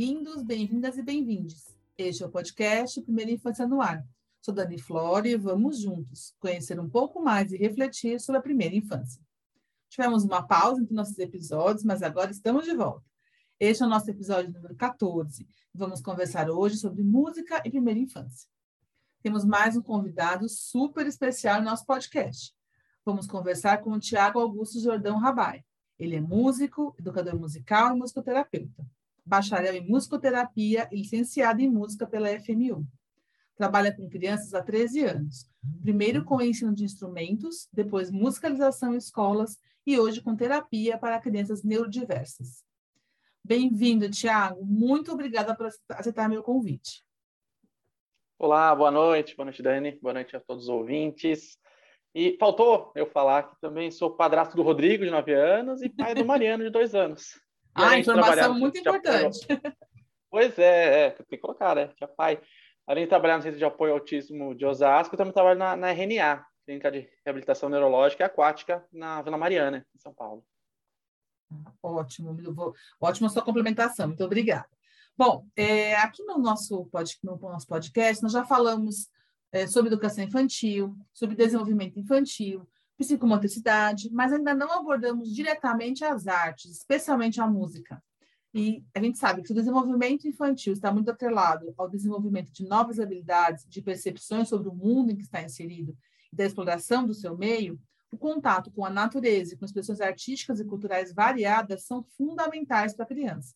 Bem-vindos, bem-vindas e bem-vindes. Este é o podcast Primeira Infância no Ar. Sou Dani Flora e vamos juntos conhecer um pouco mais e refletir sobre a primeira infância. Tivemos uma pausa entre nossos episódios, mas agora estamos de volta. Este é o nosso episódio número 14. Vamos conversar hoje sobre música e primeira infância. Temos mais um convidado super especial no nosso podcast. Vamos conversar com o Tiago Augusto Jordão Rabai. Ele é músico, educador musical e musicoterapeuta bacharel em musicoterapia e licenciado em música pela FMU. Trabalha com crianças há 13 anos, primeiro com ensino de instrumentos, depois musicalização em escolas e hoje com terapia para crianças neurodiversas. Bem-vindo, Tiago. Muito obrigada por aceitar meu convite. Olá, boa noite. Boa noite, Dani. Boa noite a todos os ouvintes. E faltou eu falar que também sou padrasto do Rodrigo, de 9 anos, e pai do Mariano, de 2 anos. Ah, informação muito importante. Pois é, é, tem que colocar, né? Tinha pai. Além de trabalhar no Centro de Apoio ao Autismo de Osasco, eu também trabalho na, na RNA, Clínica de Reabilitação Neurológica e Aquática, na Vila Mariana, em São Paulo. Ótimo, vou... ótima sua complementação, muito obrigada. Bom, é, aqui no nosso, pod, no nosso podcast, nós já falamos é, sobre educação infantil, sobre desenvolvimento infantil, psicomotricidade, mas ainda não abordamos diretamente as artes, especialmente a música. E a gente sabe que o desenvolvimento infantil está muito atrelado ao desenvolvimento de novas habilidades, de percepções sobre o mundo em que está inserido e da exploração do seu meio. O contato com a natureza e com expressões artísticas e culturais variadas são fundamentais para a criança.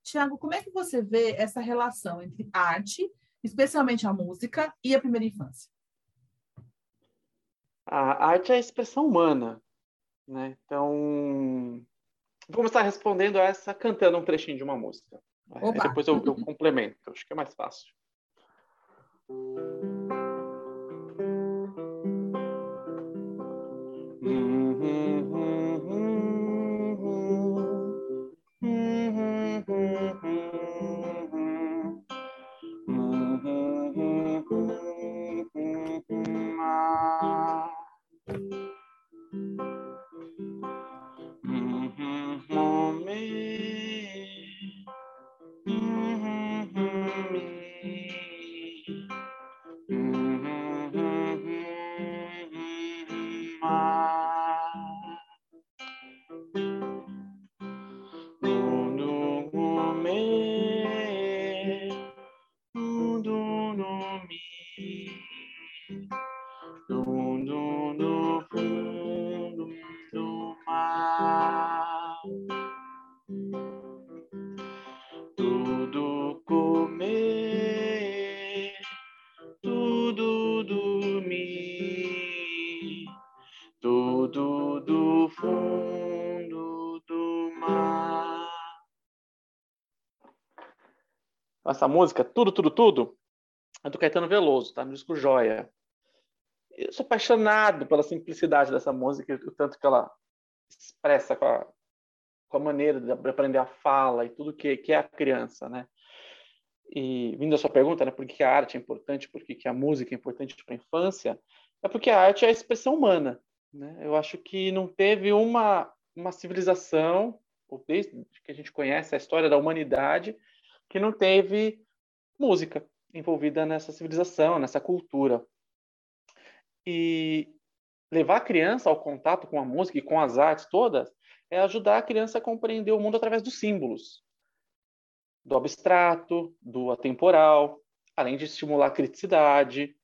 Tiago, como é que você vê essa relação entre arte, especialmente a música, e a primeira infância? A arte é a expressão humana, né? Então, vou começar respondendo essa cantando um trechinho de uma música. Depois eu, eu complemento, acho que é mais fácil. essa música, Tudo, Tudo, Tudo, é do Caetano Veloso, tá? No disco Joia. Eu sou apaixonado pela simplicidade dessa música, o tanto que ela expressa com a, com a maneira de aprender a fala e tudo que, que é a criança, né? E vindo à sua pergunta, né, por que a arte é importante, por que a música é importante para a infância, é porque a arte é a expressão humana. Né? Eu acho que não teve uma, uma civilização, ou desde que a gente conhece a história da humanidade, que não teve música envolvida nessa civilização, nessa cultura. E levar a criança ao contato com a música e com as artes todas é ajudar a criança a compreender o mundo através dos símbolos, do abstrato, do atemporal, além de estimular a criticidade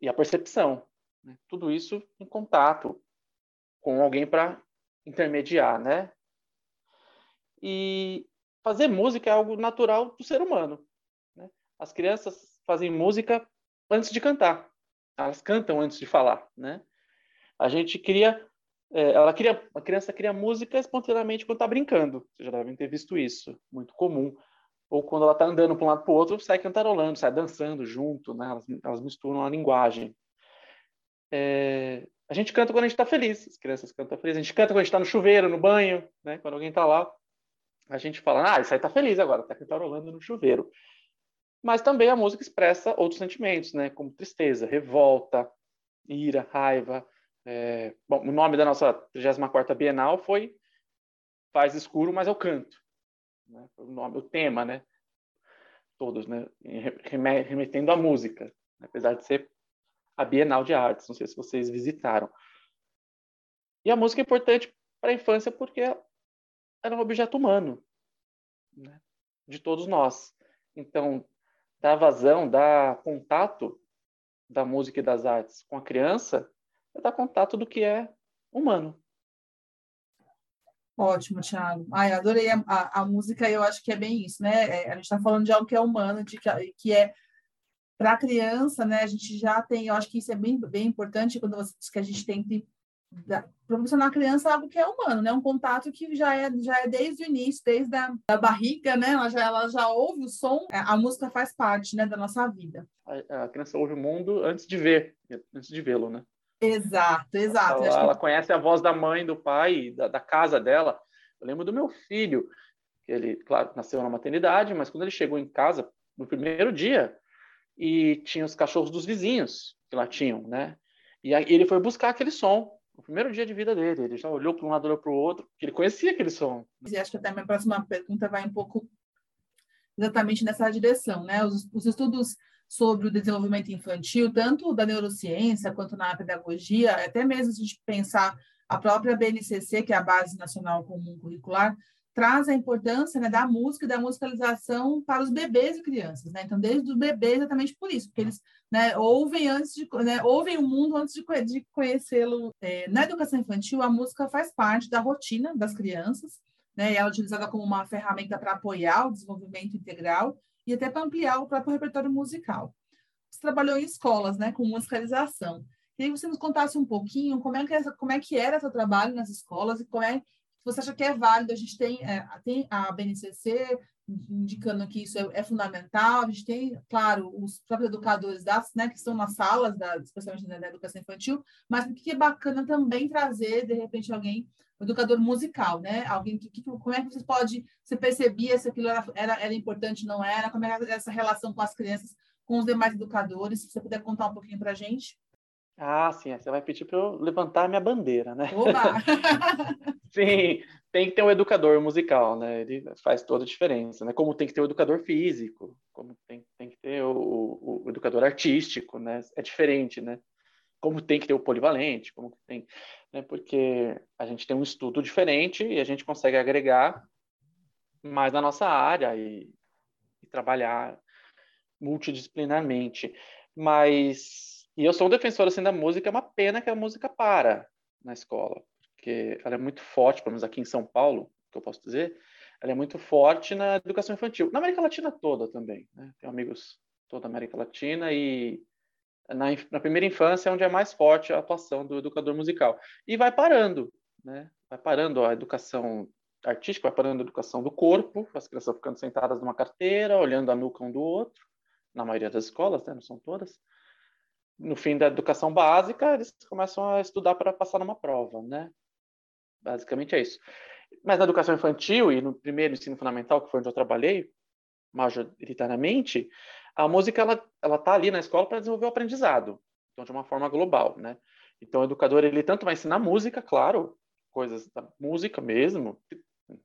e a percepção. Né? Tudo isso em contato com alguém para intermediar, né? E fazer música é algo natural do ser humano. Né? As crianças fazem música antes de cantar. Elas cantam antes de falar, né? A gente cria, é, ela cria, a criança cria música espontaneamente quando está brincando. Vocês já devem ter visto isso, muito comum. Ou quando ela está andando para um lado para o outro, sai cantarolando, sai dançando junto, né? Elas, elas misturam a linguagem. É, a gente canta quando a gente está feliz. As crianças cantam felizes. A gente canta quando a gente está no chuveiro, no banho, né? Quando alguém está lá a gente fala, ah, isso aí tá feliz agora, tá cantarolando no chuveiro. Mas também a música expressa outros sentimentos, né? Como tristeza, revolta, ira, raiva. É... Bom, o nome da nossa 34ª Bienal foi Faz Escuro, mas eu canto. né? o nome, o tema, né? Todos, né? Remetendo à música, né? apesar de ser a Bienal de Artes. Não sei se vocês visitaram. E a música é importante para a infância porque era um objeto humano, né? de todos nós. Então, dá vazão, dá contato da música e das artes com a criança, é dar contato do que é humano. Ótimo, Thiago. Ai, adorei a, a, a música, eu acho que é bem isso, né? É, a gente está falando de algo que é humano, de que, que é para a criança, né? A gente já tem, eu acho que isso é bem, bem importante quando você diz que a gente tem que proporcionar à criança algo que é humano, né? Um contato que já é, já é desde o início, desde a da barriga, né? Ela já, ela já ouve o som, é, a música faz parte, né, da nossa vida. A, a criança ouve o mundo antes de ver, antes de vê-lo, né? Exato, exato. Ela, ela, conhece a voz da mãe, do pai, da, da casa dela. Eu lembro do meu filho, que ele, claro, nasceu na maternidade, mas quando ele chegou em casa, no primeiro dia, e tinha os cachorros dos vizinhos que lá tinham, né? E aí ele foi buscar aquele som no primeiro dia de vida dele. Ele já olhou para um lado, olhou para o outro, que ele conhecia aquele som. E acho que até a minha próxima pergunta vai um pouco exatamente nessa direção, né? Os, os estudos sobre o desenvolvimento infantil, tanto da neurociência quanto na pedagogia, até mesmo se a gente pensar a própria BNCC, que é a Base Nacional Comum Curricular, traz a importância né, da música e da musicalização para os bebês e crianças. Né? Então, desde o bebê, exatamente por isso, porque eles né, ouvem antes de né, ouvem o mundo antes de, de conhecê-lo. É, na educação infantil, a música faz parte da rotina das crianças, né, ela é utilizada como uma ferramenta para apoiar o desenvolvimento integral e até para ampliar o próprio repertório musical. Você trabalhou em escolas, né, com musicalização. Queria que você nos contasse um pouquinho como é que, essa, como é que era seu trabalho nas escolas e como é que você acha que é válido. A gente tem, é, tem a BNCC indicando que isso é, é, fundamental. A gente tem, claro, os próprios educadores das, né, que estão nas salas, da, especialmente da educação infantil, mas o que é bacana também trazer, de repente, alguém educador musical, né? Alguém que, que, como é que você pode, você percebia se aquilo era, era, era importante, não era? Como era essa relação com as crianças, com os demais educadores? Se você puder contar um pouquinho para a gente. Ah, sim, você vai pedir para eu levantar a minha bandeira, né? Oba! sim, tem que ter um educador musical, né? Ele faz toda a diferença, né? Como tem que ter o um educador físico, como tem, tem que ter o, o, o educador artístico, né? É diferente, né? Como tem que ter o polivalente, como tem né, porque a gente tem um estudo diferente e a gente consegue agregar mais na nossa área e, e trabalhar multidisciplinarmente. Mas, e eu sou um defensor assim da música, é uma pena que a música para na escola, porque ela é muito forte, pelo menos aqui em São Paulo, que eu posso dizer, ela é muito forte na educação infantil, na América Latina toda também, né? Tenho amigos toda a América Latina e na, na, primeira infância é onde é mais forte a atuação do educador musical. E vai parando, né? Vai parando a educação artística, vai parando a educação do corpo, as crianças ficando sentadas numa carteira, olhando a nuca um do outro, na maioria das escolas, né? não são todas. No fim da educação básica, eles começam a estudar para passar numa prova, né? Basicamente é isso. Mas na educação infantil e no primeiro ensino fundamental, que foi onde eu trabalhei, majoritariamente, a música ela ela tá ali na escola para desenvolver o aprendizado, então de uma forma global, né? Então o educador ele tanto vai ensinar música, claro, coisas da música mesmo,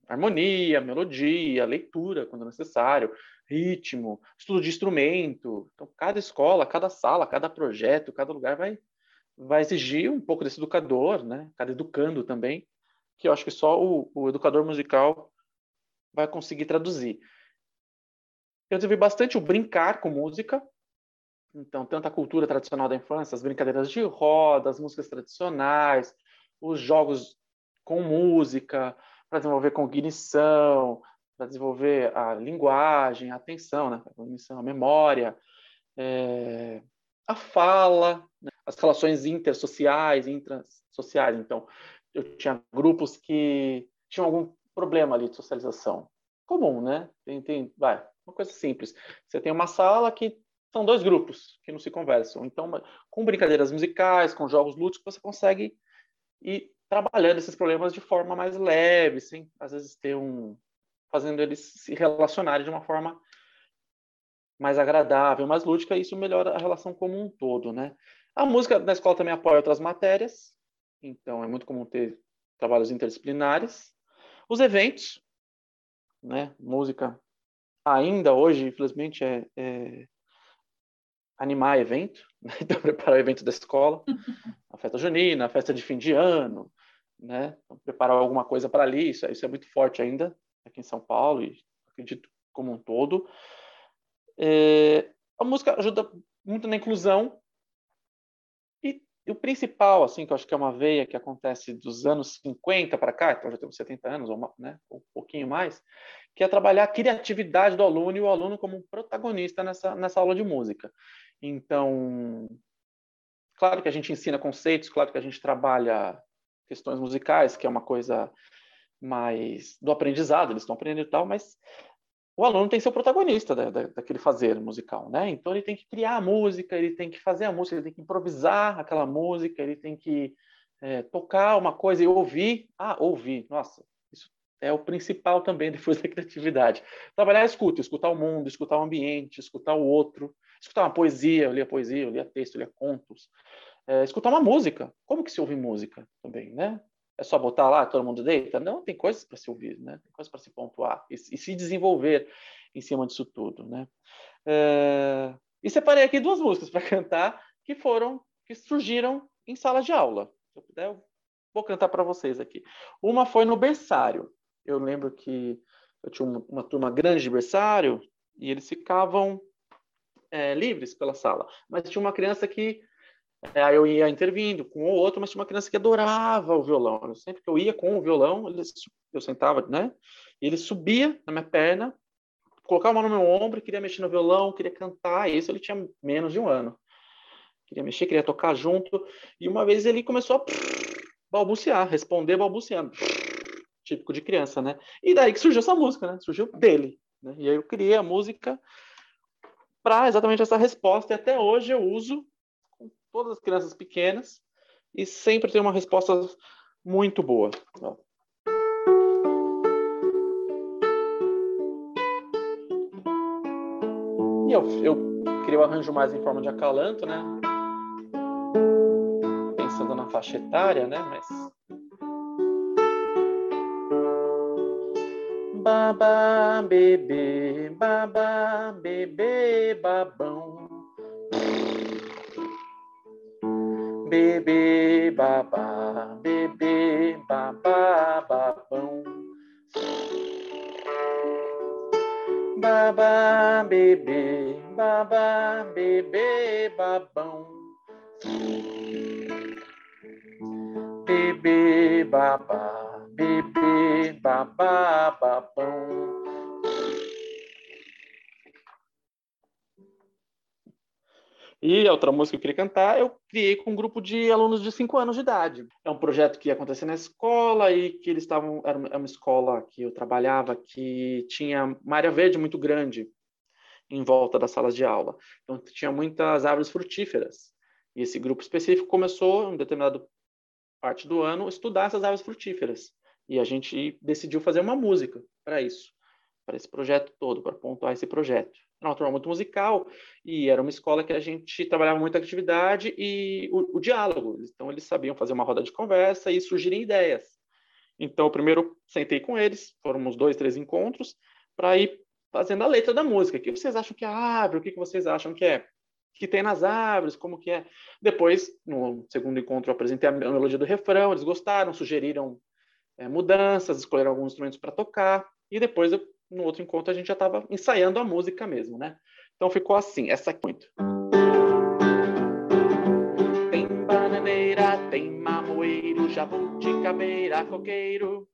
harmonia, melodia, leitura quando necessário, ritmo, estudo de instrumento. Então cada escola, cada sala, cada projeto, cada lugar vai vai exigir um pouco desse educador, né? Cada educando também, que eu acho que só o, o educador musical vai conseguir traduzir. Eu desenvolvi bastante o brincar com música. Então, tanto a cultura tradicional da infância, as brincadeiras de roda, as músicas tradicionais, os jogos com música, para desenvolver cognição, para desenvolver a linguagem, a atenção, né? a cognição, a memória, é, a fala, né? as relações intersociais, intrasociais. Então, eu tinha grupos que tinham algum problema ali de socialização. Comum, né? Tem, tem, vai, uma coisa simples. Você tem uma sala que são dois grupos que não se conversam. Então, com brincadeiras musicais, com jogos lúdicos, você consegue ir trabalhando esses problemas de forma mais leve, sem às vezes ter um fazendo eles se relacionarem de uma forma mais agradável, mais lúdica, e isso melhora a relação como um todo, né? A música na escola também apoia outras matérias, então é muito comum ter trabalhos interdisciplinares. Os eventos, né? Música ainda hoje, infelizmente, é, é animar evento, né? então preparar o evento da escola, a festa junina, a festa de fim de ano, né? Então, preparar alguma coisa para ali, isso, isso é muito forte ainda aqui em São Paulo e acredito como um todo. É, a música ajuda muito na inclusão e, e, o principal, assim, que eu acho que é uma veia que acontece dos anos 50 para cá, então já temos 70 anos, ou, né, um pouquinho mais, que é trabalhar a criatividade do aluno e o aluno como um protagonista nessa, nessa aula de música. Então, claro que a gente ensina conceitos, claro que a gente trabalha questões musicais, que é uma coisa mais do aprendizado, eles estão aprendendo e tal, mas o aluno tem que ser o protagonista da, da, daquele fazer musical, né? Então ele tem que criar a música, ele tem que fazer a música, ele tem que improvisar aquela música, ele tem que é, tocar uma coisa e ouvir. Ah, ouvir, nossa, isso é o principal também depois da criatividade. Trabalhar a escuta, escutar o mundo, escutar o ambiente, escutar o outro, escutar uma poesia, eu lia poesia, eu lia texto, eu lia contos, é, escutar uma música. Como que se ouve música também, né? É só botar lá, todo mundo deita? Não, tem coisas para se ouvir, né? Tem coisas para se pontuar e, e, se desenvolver em cima disso tudo, né? É, e separei aqui duas músicas para cantar que foram, que surgiram em sala de aula. Se eu puder, eu vou cantar para vocês aqui. Uma foi no berçário. Eu lembro que eu tinha uma, uma turma grande de berçário e eles ficavam é, livres pela sala. Mas tinha uma criança que aí eu ia intervindo com o outro, mas tinha uma criança que adorava o violão. Sempre que eu ia com o violão, ele, eu sentava, né? E ele subia na minha perna, colocava a mão no meu ombro, queria mexer no violão, queria cantar. Isso ele tinha menos de um ano. Queria mexer, queria tocar junto. E uma vez ele começou a balbuciar, responder balbuciando. Típico de criança, né? E daí que surgiu essa música, né? Surgiu dele. Né? E aí eu criei a música para exatamente essa resposta. E até hoje eu uso todas as crianças pequenas e sempre tem uma resposta muito boa. E eu, eu queria o arranjo mais em forma de acalanto, né? Pensando na faixa etária, né? Mas. Babá, bebê, babá, bebê, babão. Bebê, babá, bebê, babá, babão. Babá, bebê, babá, bebê, babão. Bebê, babá, bebê, babá, babão. E a outra música que eu queria cantar, eu criei com um grupo de alunos de 5 anos de idade. É um projeto que ia acontecer na escola e que eles estavam. Era uma escola que eu trabalhava que tinha uma área verde muito grande em volta das salas de aula. Então, tinha muitas árvores frutíferas. E esse grupo específico começou, em determinada parte do ano, estudar essas árvores frutíferas. E a gente decidiu fazer uma música para isso, para esse projeto todo, para pontuar esse projeto era uma turma muito musical e era uma escola que a gente trabalhava muito a atividade e o, o, diálogo. Então, eles sabiam fazer uma roda de conversa e surgirem ideias. Então, primeiro sentei com eles, foram uns dois, três encontros, para ir fazendo a letra da música. O que vocês acham que é a árvore? O que vocês acham que é? que tem nas árvores, como que é. Depois, no segundo encontro, eu apresentei a melodia do refrão, eles gostaram, sugeriram é, mudanças, escolheram alguns instrumentos para tocar, e depois eu no outro encontro a gente já estava ensaiando a música mesmo, né? Então ficou assim, essa aqui muito. Tem bananeira, tem mamoeiro, jabuticabeira, coqueiro.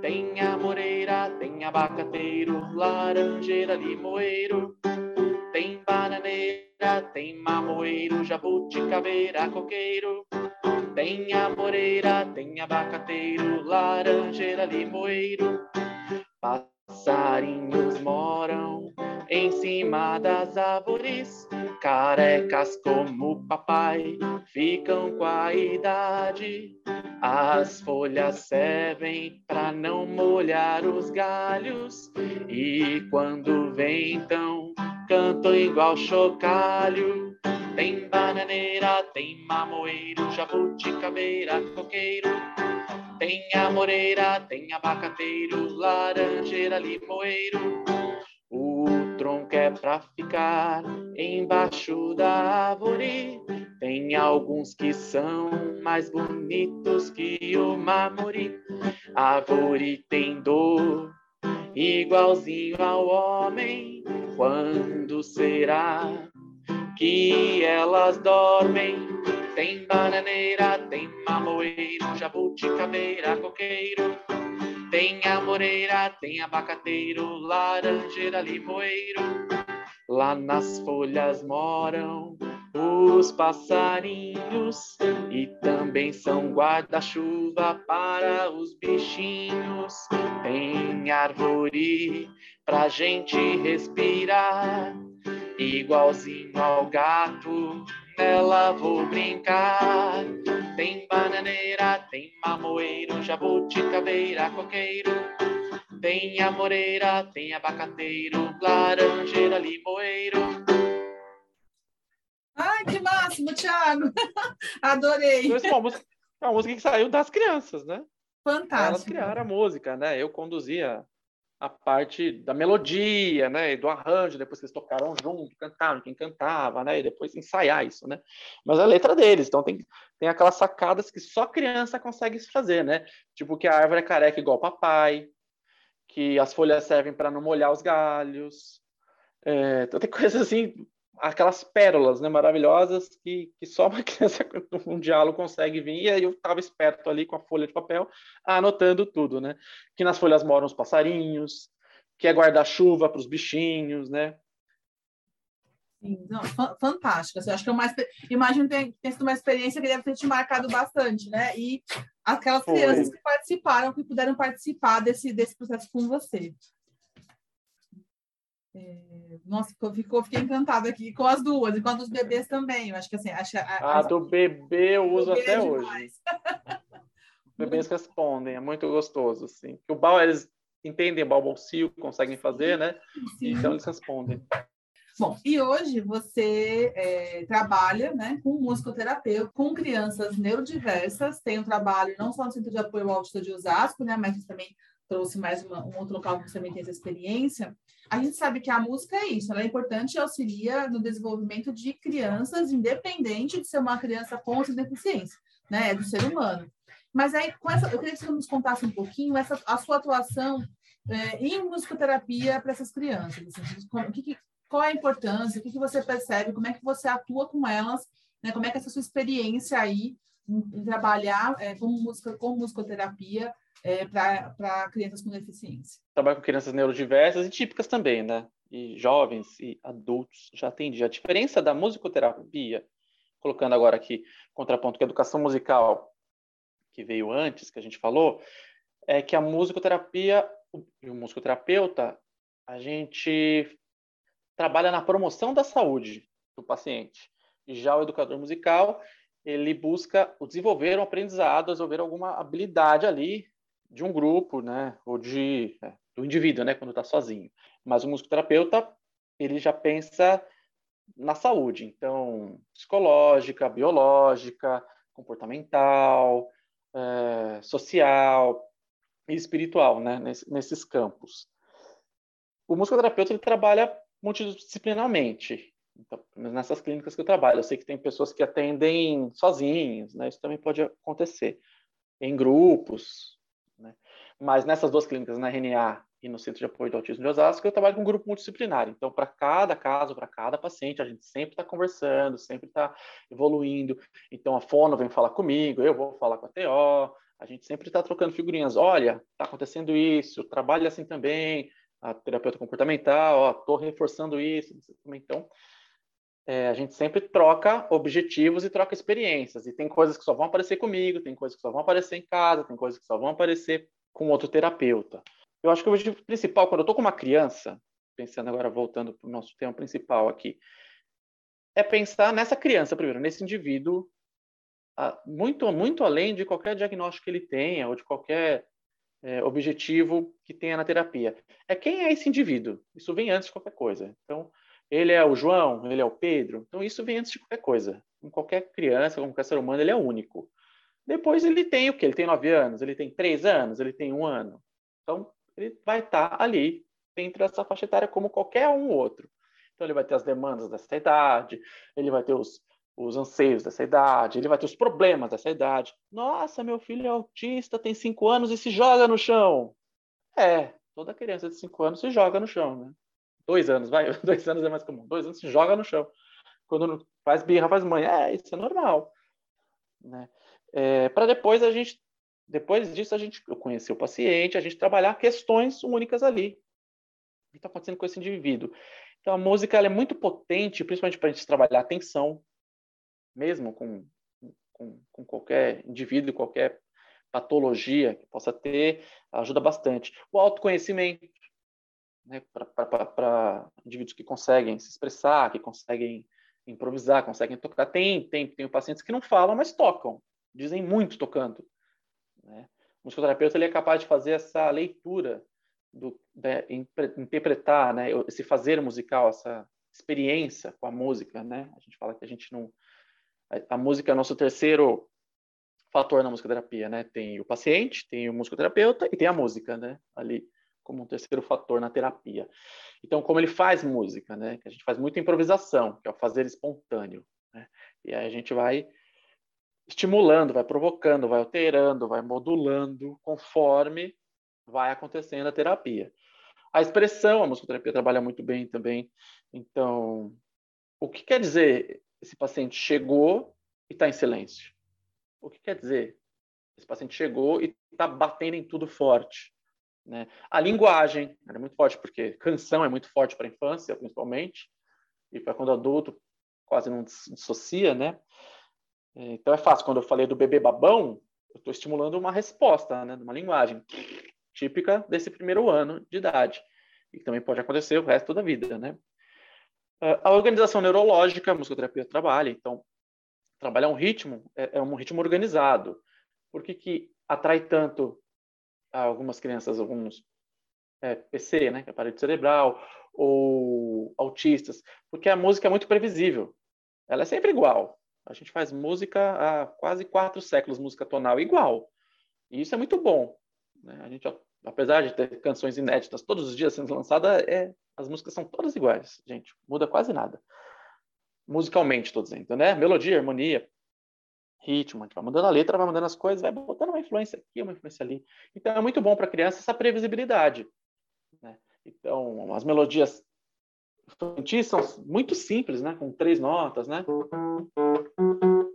Tem amoreira, tem abacateiro, laranjeira, limoeiro. Tem bananeira, tem mamoeiro, jabuticabeira, coqueiro. Tem amoreira, tem abacateiro, laranjeira, limoeiro. Passarinhos moram em cima das árvores, carecas como papai, ficam com a idade. As folhas servem para não molhar os galhos, e quando ventam, cantam igual chocalho. Tem bananeira, tem mamoeiro, jabuticabeira, coqueiro, tem a moreira, tem abacateiro, laranjeira, limoeiro. O tronco é pra ficar embaixo da árvore. Tem alguns que são mais bonitos que o mamori. A árvore tem dor, igualzinho ao homem. Quando será que elas dormem? Tem bananeira, tem mamoeiro, jabuticabeira, coqueiro. Tem amoreira, tem abacateiro, laranjeira, limoeiro. Lá nas folhas moram os passarinhos e também são guarda-chuva para os bichinhos. Tem árvore pra gente respirar, igualzinho ao gato, nela vou brincar. Tem bananeira, tem mamoeiro, jabuticabeira, coqueiro. Tem amoreira, tem abacateiro, laranjeira, limoeiro. Ai, que máximo, Thiago! Adorei! Então, é uma música, é uma música que saiu das crianças, né? Fantástico. Elas criaram a música, né? Eu conduzia a parte da melodia, né, do arranjo, depois que eles tocaram junto, cantaram, quem cantava, né, e depois ensaiar isso, né. Mas a letra deles, então tem, tem aquelas sacadas que só criança consegue fazer, né, tipo que a árvore é careca igual papai, que as folhas servem para não molhar os galhos, é, então tem coisas assim aquelas pérolas né, maravilhosas que, que só uma criança um diálogo consegue vir. E aí eu estava esperto ali com a folha de papel, anotando tudo, né? Que nas folhas moram os passarinhos, que é guarda-chuva para os bichinhos, né? Não, fantástico. Assim, acho que é uma, imagino que tem, tem sido uma experiência que deve ter te marcado bastante, né? E aquelas Foi. crianças que participaram, que puderam participar desse, desse processo com você. É, nossa, ficou, ficou, fiquei encantada aqui com as duas e com a dos bebês também. Eu acho que assim, acho, a, a do bebê eu uso até é hoje. Os bebês respondem, é muito gostoso, assim. O bal, eles entendem balbucio, conseguem fazer, né? Sim. Então eles respondem. Bom, e hoje você é, trabalha né, com musicoterapeuta, com crianças neurodiversas, tem um trabalho não só no Centro de Apoio ao Autista de Osasco, né, mas também trouxe mais uma, um outro local que também tem essa experiência, a gente sabe que a música é isso, ela é importante e auxilia no desenvolvimento de crianças, independente de ser uma criança com ou deficiência, né? É do ser humano. Mas aí, com essa, eu queria que você nos contasse um pouquinho essa, a sua atuação é, em musicoterapia para essas crianças. Assim, o que, qual é a importância, o que, que você percebe, como é que você atua com elas, né? como é que essa sua experiência aí em, em trabalhar é, música, com musicoterapia é, para crianças com deficiência. Trabalho com crianças neurodiversas e típicas também, né? E jovens e adultos, já atendi. A diferença da musicoterapia, colocando agora aqui contraponto com a educação musical, que veio antes, que a gente falou, é que a musicoterapia e o musicoterapeuta, a gente trabalha na promoção da saúde do paciente. E já o educador musical, ele busca desenvolver um aprendizado, desenvolver alguma habilidade ali de um grupo, né, ou de é, do indivíduo, né, quando está sozinho. Mas o musicoterapeuta ele já pensa na saúde, então psicológica, biológica, comportamental, é, social e espiritual, né, nesses campos. O musicoterapeuta ele trabalha multidisciplinarmente. Então, nessas clínicas que eu trabalho, eu sei que tem pessoas que atendem sozinhos, né? Isso também pode acontecer em grupos? Mas nessas duas clínicas, na RNA e no Centro de Apoio do Autismo de Osasco, eu trabalho com um grupo multidisciplinar. Então, para cada caso, para cada paciente, a gente sempre está conversando, sempre está evoluindo. Então, a fono vem falar comigo, eu vou falar com a TO, a gente sempre está trocando figurinhas. Olha, está acontecendo isso, trabalha assim também, a terapeuta comportamental, estou reforçando isso. Então, é, a gente sempre troca objetivos e troca experiências. E tem coisas que só vão aparecer comigo, tem coisas que só vão aparecer em casa, tem coisas que só vão aparecer com outro terapeuta. Eu acho que o objetivo principal, quando eu estou com uma criança, pensando agora, voltando para o nosso tema principal aqui, é pensar nessa criança primeiro, nesse indivíduo, muito, muito além de qualquer diagnóstico que ele tenha ou de qualquer é, objetivo que tenha na terapia. É quem é esse indivíduo. Isso vem antes de qualquer coisa. Então, ele é o João, ele é o Pedro. Então, isso vem antes de qualquer coisa. Com qualquer criança, com qualquer ser humano, ele é único. Depois ele tem o quê? Ele tem nove anos, ele tem três anos, ele tem um ano. Então, ele vai estar tá ali dentro dessa faixa etária como qualquer um outro. Então, ele vai ter as demandas dessa idade, ele vai ter os, os anseios dessa idade, ele vai ter os problemas dessa idade. Nossa, meu filho é autista, tem cinco anos e se joga no chão. É, toda criança de cinco anos se joga no chão, né? Dois anos, vai, dois anos é mais comum. Dois anos se joga no chão. Quando faz birra, faz mãe. É, isso é normal. Né? É, para depois a gente, depois disso a gente conhecer o paciente, a gente trabalhar questões únicas ali. O que está acontecendo com esse indivíduo? Então a música é muito potente, principalmente para a gente trabalhar atenção, mesmo com, com, com qualquer indivíduo, qualquer patologia que possa ter, ajuda bastante. O autoconhecimento, né, para indivíduos que conseguem se expressar, que conseguem improvisar, conseguem tocar. Tem, tem, tem pacientes que não falam, mas tocam, dizem muito tocando. Né? O musicoterapeuta ele é capaz de fazer essa leitura, do, de, interpretar né, esse fazer musical, essa experiência com a música. Né? A gente fala que a gente não. A música é nosso terceiro fator na musicoterapia, né? Tem o paciente, tem o musicoterapeuta e tem a música, né? Ali como um terceiro fator na terapia. Então, como ele faz música, né? Que a gente faz muita improvisação, que é o fazer espontâneo, né? E aí a gente vai estimulando, vai provocando, vai alterando, vai modulando conforme vai acontecendo a terapia. A expressão, a musicoterapia trabalha muito bem também. Então, o que quer dizer esse paciente chegou e está em silêncio? O que quer dizer? Esse paciente chegou e está batendo em tudo forte. Né? A linguagem é muito forte, porque canção é muito forte para a infância, principalmente, e para quando adulto quase não dissocia, né? Então é fácil. Quando eu falei do bebê babão, eu estou estimulando uma resposta, né? Uma linguagem típica desse primeiro ano de idade. E também pode acontecer o resto da vida, né? A organização neurológica, a musicoterapia trabalha, então trabalhar um ritmo é, é um ritmo organizado. Por que, que atrai tanto algumas crianças, alguns é, PC, né, que é parede cerebral, ou autistas? Porque a música é muito previsível. Ela é sempre igual. A gente faz música há quase quatro séculos, música tonal igual. E isso é muito bom. Né? A gente, apesar de ter canções inéditas todos os dias sendo lançadas, é, as músicas são todas iguais, gente. Muda quase nada musicalmente, estou dizendo, né? Melodia, harmonia, ritmo, a gente vai mudando a letra, vai mudando as coisas, vai botando uma influência aqui, uma influência ali. Então é muito bom para a criança essa previsibilidade. Né? Então, as melodias infantis são muito simples, né? Com três notas, né?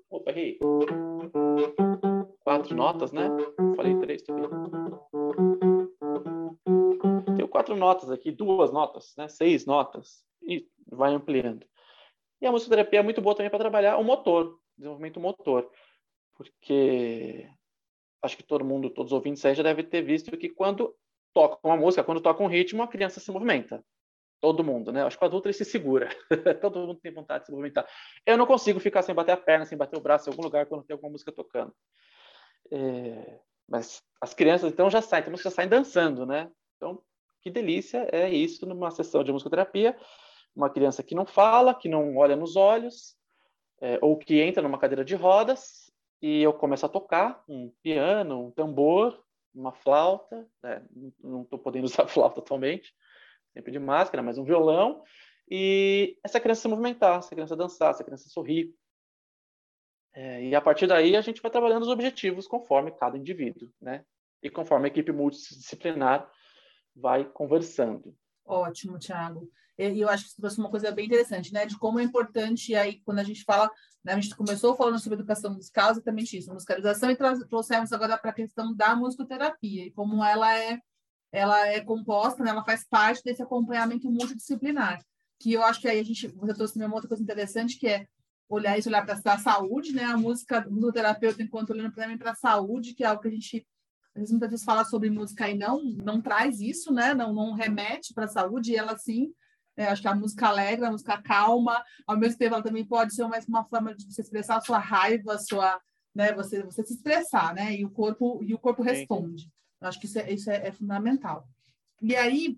Opa, errei. Quatro notas, né? Falei três também. Tenho quatro notas aqui, duas notas, né? Seis notas. E vai ampliando. E a musicoterapia é muito boa também para trabalhar o motor, desenvolvimento motor, porque acho que todo mundo, todos os ouvintes aí já devem ter visto que quando toca uma música, quando toca um ritmo, a criança se movimenta. Todo mundo, né? Acho que o adulto ele se segura. todo mundo tem vontade de se movimentar. Eu não consigo ficar sem bater a perna, sem bater o braço em algum lugar quando tem alguma música tocando. É... Mas as crianças então já saem, temos já saem dançando, né? Então, que delícia é isso numa sessão de musicoterapia uma criança que não fala, que não olha nos olhos, é, ou que entra numa cadeira de rodas e eu começo a tocar um piano, um tambor, uma flauta, né? não estou podendo usar flauta atualmente, sempre de máscara, mas um violão, e essa criança se movimentar, essa criança dançar, essa criança sorrir. É, e a partir daí a gente vai trabalhando os objetivos conforme cada indivíduo, né? E conforme a equipe multidisciplinar vai conversando. Ótimo, Thiago. E eu acho que você trouxe uma coisa bem interessante, né? De como é importante, aí, quando a gente fala, né, a gente começou falando sobre educação musical, exatamente isso, musicalização, e trouxemos agora para a questão da musicoterapia, e como ela é, ela é composta, né, ela faz parte desse acompanhamento multidisciplinar. Que eu acho que aí a gente, você trouxe uma outra coisa interessante, que é olhar isso, olhar para a saúde, né? A música, o musicoterapeuta, enquanto olhando também para a saúde, que é algo que a gente às vezes muitas vezes fala sobre música e não não traz isso, né? Não não remete para a saúde, e ela sim é, acho que a música alegre, a música calma, ao mesmo tempo ela também pode ser uma, uma forma de você expressar a sua raiva, a sua, né, você, você se expressar, né, e o corpo, e o corpo responde. Acho que isso, é, isso é, é, fundamental. E aí,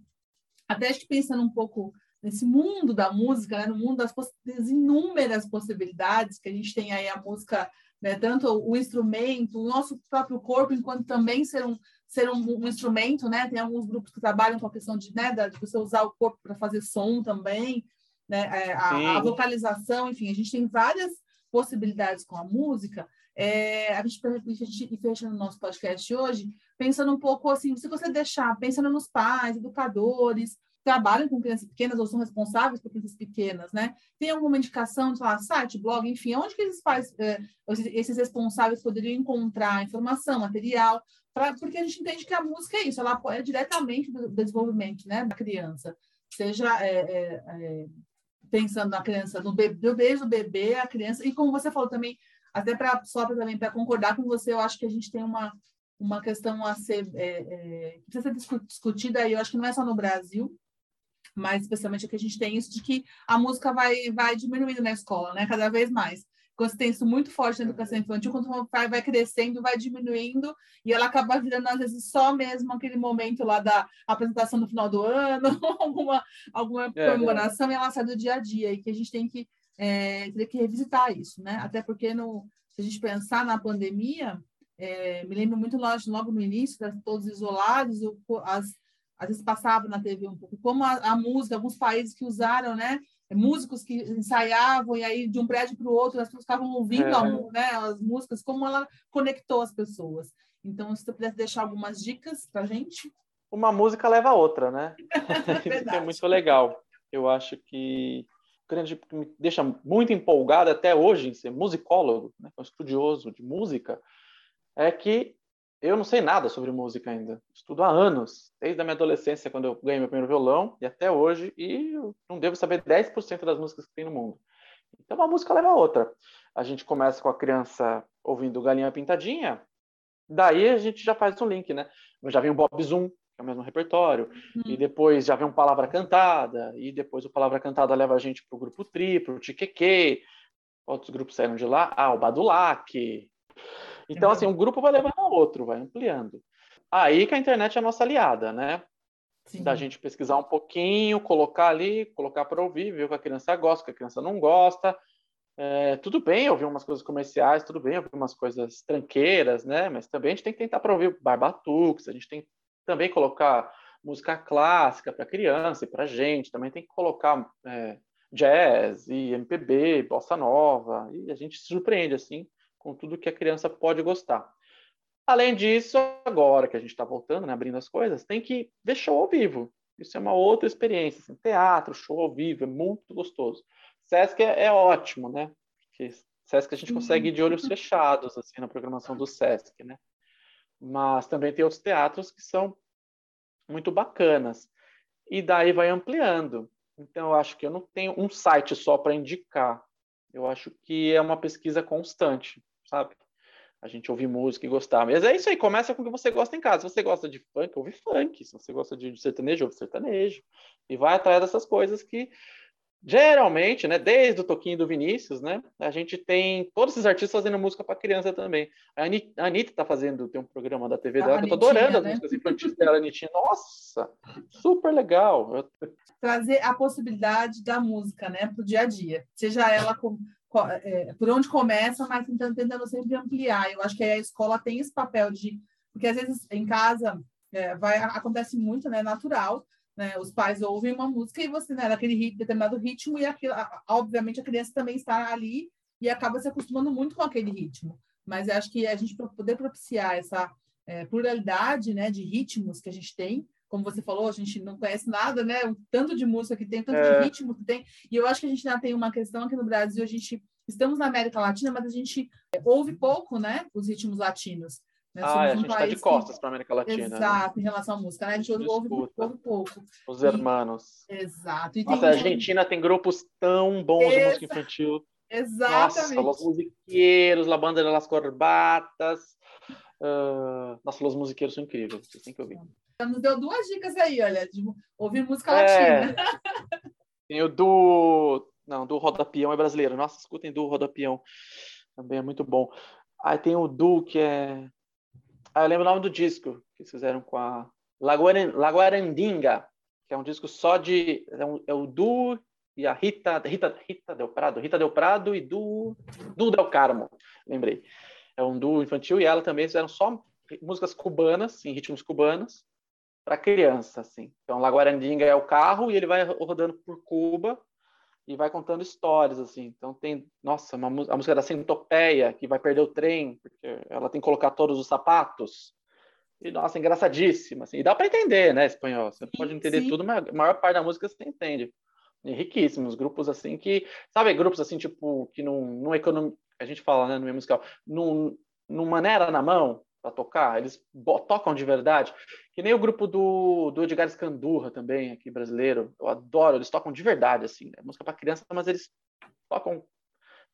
até acho que pensando um pouco nesse mundo da música, né, no mundo das, das, inúmeras possibilidades que a gente tem aí a música né? Tanto o instrumento, o nosso próprio corpo, enquanto também ser um, ser um, um, instrumento, né? Tem alguns grupos que trabalham com a questão de, né, de você usar o corpo para fazer som também, né? É, a, a, vocalização, enfim, a gente tem várias possibilidades com a música. É, a gente ir fechando o nosso podcast hoje, pensando um pouco assim, se você deixar, pensando nos pais, educadores, trabalham com crianças pequenas ou são responsáveis por crianças pequenas, né? Tem alguma indicação de lá, site, blog, enfim, onde que esses pais, eh, esses responsáveis poderiam encontrar informação, material, pra, porque a gente entende que a música é isso, ela apoia diretamente do desenvolvimento, né, da criança, seja é, é, é, pensando na criança, no bebê, desde o bebê, a criança, e como você falou também, até para só pra, também para concordar com você, eu acho que a gente tem uma uma questão a ser é, é, precisa ser discutida e eu acho que não é só no Brasil, mas especialmente aqui a gente tem isso de que a música vai, vai diminuindo na escola, né? Cada vez mais. Quando você tem isso muito forte na educação infantil, quando o pai vai crescendo, vai diminuindo, e ela acaba virando, às vezes, só mesmo aquele momento lá da apresentação no final do ano, alguma, alguma é, é. comemoração, é. e ela sai do dia a dia, e que a gente tem que, é, ter que revisitar isso, né? Até porque, no, se a gente pensar na pandemia, é, me lembro muito logo, logo no início, todos isolados, o, as às vezes passava na TV um pouco, como a, a música, alguns países que usaram, né? Músicos que ensaiavam e aí de um prédio para o outro as pessoas ficavam ouvindo é. né, as músicas, como ela conectou as pessoas. Então, se você pudesse deixar algumas dicas para gente. Uma música leva a outra, né? Isso é muito legal. Eu acho que grande me deixa muito empolgado até hoje em ser musicólogo, né, um estudioso de música, é que eu não sei nada sobre música ainda. Estudo há anos, desde a minha adolescência, quando eu ganhei meu primeiro violão, e até hoje, e eu não devo saber 10% das músicas que tem no mundo. Então, uma música leva a outra. A gente começa com a criança ouvindo Galinha Pintadinha, daí a gente já faz um link, né? Já vem o Bob Zoom, que é o mesmo repertório, uhum. e depois já vem um Palavra Cantada, e depois o Palavra Cantada leva a gente para o grupo Tri, para o Tiqueque, outros grupos saíram de lá, ah, o Badulac, então, assim, um grupo vai levando ao outro, vai ampliando. Aí que a internet é a nossa aliada, né? Sim. Da gente pesquisar um pouquinho, colocar ali, colocar para ouvir, ver o que a criança gosta, o que a criança não gosta. É, tudo bem ouvir umas coisas comerciais, tudo bem ouvir umas coisas tranqueiras, né? Mas também a gente tem que tentar para ouvir Barbatux, a gente tem que também colocar música clássica para criança e para gente, também tem que colocar é, jazz e MPB, bossa nova, e a gente se surpreende assim com tudo que a criança pode gostar. Além disso, agora que a gente está voltando, né, abrindo as coisas, tem que ver show ao vivo. Isso é uma outra experiência. Assim, teatro, show ao vivo, é muito gostoso. Sesc é, é ótimo, né? Porque Sesc a gente consegue ir de olhos fechados, assim, na programação do Sesc, né? Mas também tem outros teatros que são muito bacanas. E daí vai ampliando. Então, eu acho que eu não tenho um site só para indicar. Eu acho que é uma pesquisa constante sabe? A gente ouvir música e gostar. Mas é isso aí, começa com o que você gosta em casa. Se você gosta de funk, ouve funk. Se você gosta de sertanejo, ouve sertanejo. E vai atrás dessas coisas que geralmente, né, desde o Toquinho do Vinícius, né, a gente tem todos esses artistas fazendo música para criança também. A Anitta está fazendo, tem um programa da TV dela, que eu tô adorando né? as músicas infantis dela, Anitinha. Nossa, super legal. Trazer a possibilidade da música, né, para o dia a dia. Seja ela com é, por onde começa, mas tentando, tentando sempre ampliar. Eu acho que a escola tem esse papel de. Porque às vezes em casa é, vai, acontece muito, né? Natural. Né? Os pais ouvem uma música e você, né, naquele rit, determinado ritmo, e aquilo, obviamente a criança também está ali e acaba se acostumando muito com aquele ritmo. Mas eu acho que a gente, poder propiciar essa é, pluralidade né, de ritmos que a gente tem, como você falou, a gente não conhece nada, né? O tanto de música que tem, tanto é. de ritmo que tem. E eu acho que a gente ainda tem uma questão aqui no Brasil, a gente estamos na América Latina, mas a gente ouve pouco, né? Os ritmos latinos. Né? Ah, a gente está de costas que... para a América Latina. Né? Exato, né? em relação à música, né? A gente ouve, ouve pouco. Os hermanos. Exato. E Nossa, tem... a Argentina tem grupos tão bons Exa... de música infantil. Exatamente. Nossa, Los Musiqueiros, La Banda de las Corbatas. Uh... Nossa, Los Musiqueiros são incríveis, vocês têm que ouvir nos deu duas dicas aí, olha, de ouvir música é, latina. Tem o do. Não, do Rodapião é brasileiro. Nossa, escutem do Rodapião. Também é muito bom. Aí tem o Du, que é. Ah, eu lembro o nome do disco que eles fizeram com a Laguarandinga, que é um disco só de. É, um, é o Du e a Rita, Rita, Rita Del Prado, Rita Del Prado e do, do Del Carmo, lembrei. É um duo infantil e ela também fizeram só músicas cubanas, em ritmos cubanos, para criança, assim. Então, La Guarandinga é o carro e ele vai rodando por Cuba e vai contando histórias, assim. Então, tem, nossa, uma, a música da Centopeia, que vai perder o trem, porque ela tem que colocar todos os sapatos. E, nossa, engraçadíssima, assim. E dá para entender, né, espanhol. Você sim, pode entender sim. tudo, mas a maior parte da música você entende. E riquíssimos, grupos assim que, sabe, grupos assim, tipo, que não, não econom... a gente fala, né, no meio musical, não, não maneira na mão, para tocar, eles tocam de verdade. Que nem o grupo do, do Edgar Escandurra também, aqui brasileiro. Eu adoro, eles tocam de verdade, assim. Né? Música para criança, mas eles tocam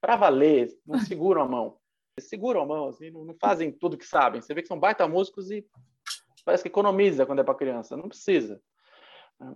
para valer, não seguram a mão. Eles seguram a mão, assim, não, não, fazem tudo que sabem. Você vê que são baita músicos e parece que economiza quando é para criança. Não precisa.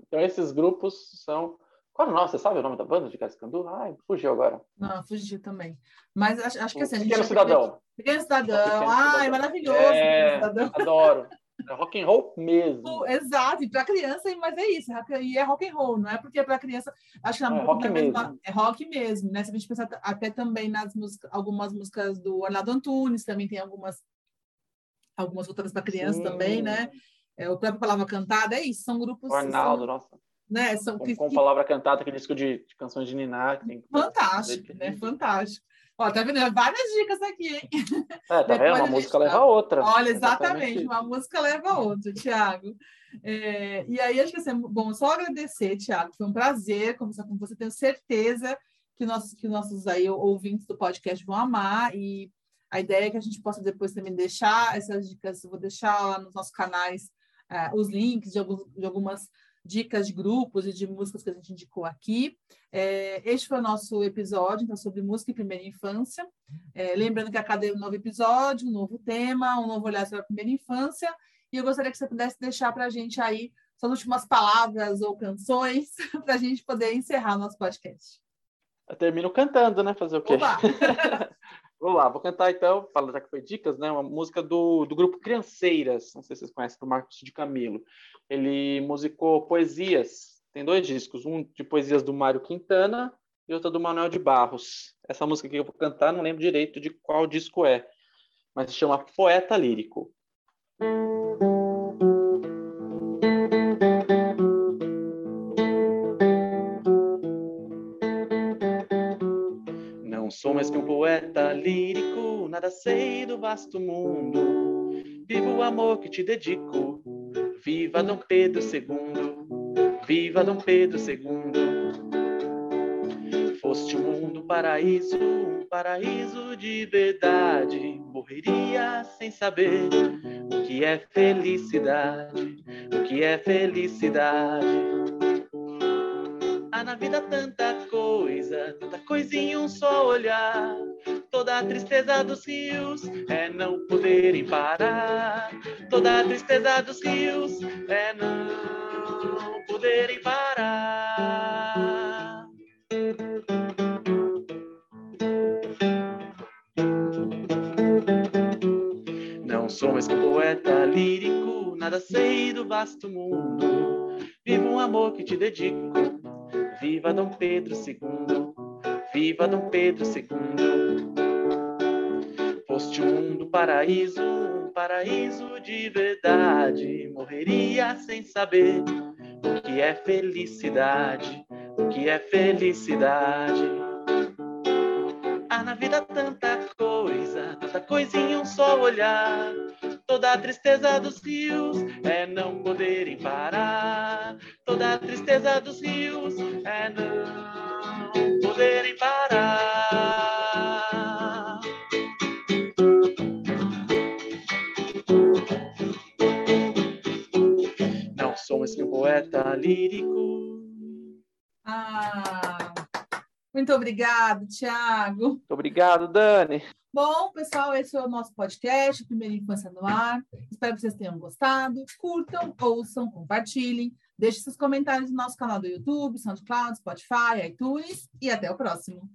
Então, esses grupos são qual o nome? Você sabe o nome da banda de Cascandu? Ai, fugiu agora. Não, fugiu também. Mas acho, acho que assim. Pequeno Cidadão. Pequeno Cidadão. Ai, maravilhoso. É, adoro. É rock and roll mesmo. Exato, e para criança, mas é isso, e é rock and roll, não é porque é para criança, acho que é, rock mesmo. é rock mesmo, né? Se a gente pensar até também nas músicas, algumas músicas do Arnaldo Antunes, também tem algumas algumas outras para criança Sim. também, né? É, o próprio Palavra Cantada, é isso, são grupos. O Arnaldo, são, nossa. Né, são, com, com palavra cantada, aquele disco de, de canções de Niná. Tem... Fantástico, né? Fantástico. Ó, tá vendo? Várias dicas aqui, hein? É, tá vendo? Uma música leva a outra. Olha, exatamente, exatamente uma música leva a outra, Tiago. É, e aí, acho que assim, bom, só agradecer, Tiago, foi um prazer conversar com você, tenho certeza que nossos, que nossos aí, ouvintes do podcast vão amar, e a ideia é que a gente possa depois também deixar essas dicas, eu vou deixar lá nos nossos canais uh, os links de, alguns, de algumas dicas de grupos e de músicas que a gente indicou aqui. É, este foi o nosso episódio, então, sobre música e primeira infância. É, lembrando que a cada novo episódio, um novo tema, um novo olhar sobre a primeira infância. E eu gostaria que você pudesse deixar para a gente aí suas últimas palavras ou canções para a gente poder encerrar o nosso podcast. Eu termino cantando, né? Fazer o quê? Vamos lá, vou cantar então, fala já que foi dicas, né? Uma música do, do grupo Crianceiras, não sei se vocês conhecem, do Marcos de Camilo. Ele musicou poesias, tem dois discos, um de poesias do Mário Quintana e outro do Manuel de Barros. Essa música que eu vou cantar, não lembro direito de qual disco é, mas se chama Poeta Lírico. Sou mais que um poeta lírico, nada sei do vasto mundo. Viva o amor que te dedico. Viva Dom Pedro II. Viva Dom Pedro II. Foste um mundo paraíso, um paraíso de verdade. Morreria sem saber o que é felicidade, o que é felicidade. Há na vida tanta coisa, em um só olhar. Toda a tristeza dos rios é não poderem parar. Toda a tristeza dos rios é não poderem parar. Não sou mais poeta lírico, nada sei do vasto mundo. Vivo um amor que te dedico Viva Dom Pedro II, viva Dom Pedro II. Foste um mundo paraíso, um paraíso de verdade. Morreria sem saber o que é felicidade, o que é felicidade. Há na vida tanta coisa, tanta coisinha em um só olhar. Toda a tristeza dos rios é não poderem parar. Toda a tristeza dos rios é não lírico. Ah, muito obrigado, Tiago. Muito obrigado, Dani. Bom, pessoal, esse é o nosso podcast, Primeira Infância no Ar. Espero que vocês tenham gostado. Curtam, ouçam, compartilhem. Deixe seus comentários no nosso canal do YouTube, SoundCloud, Spotify, iTunes e até o próximo.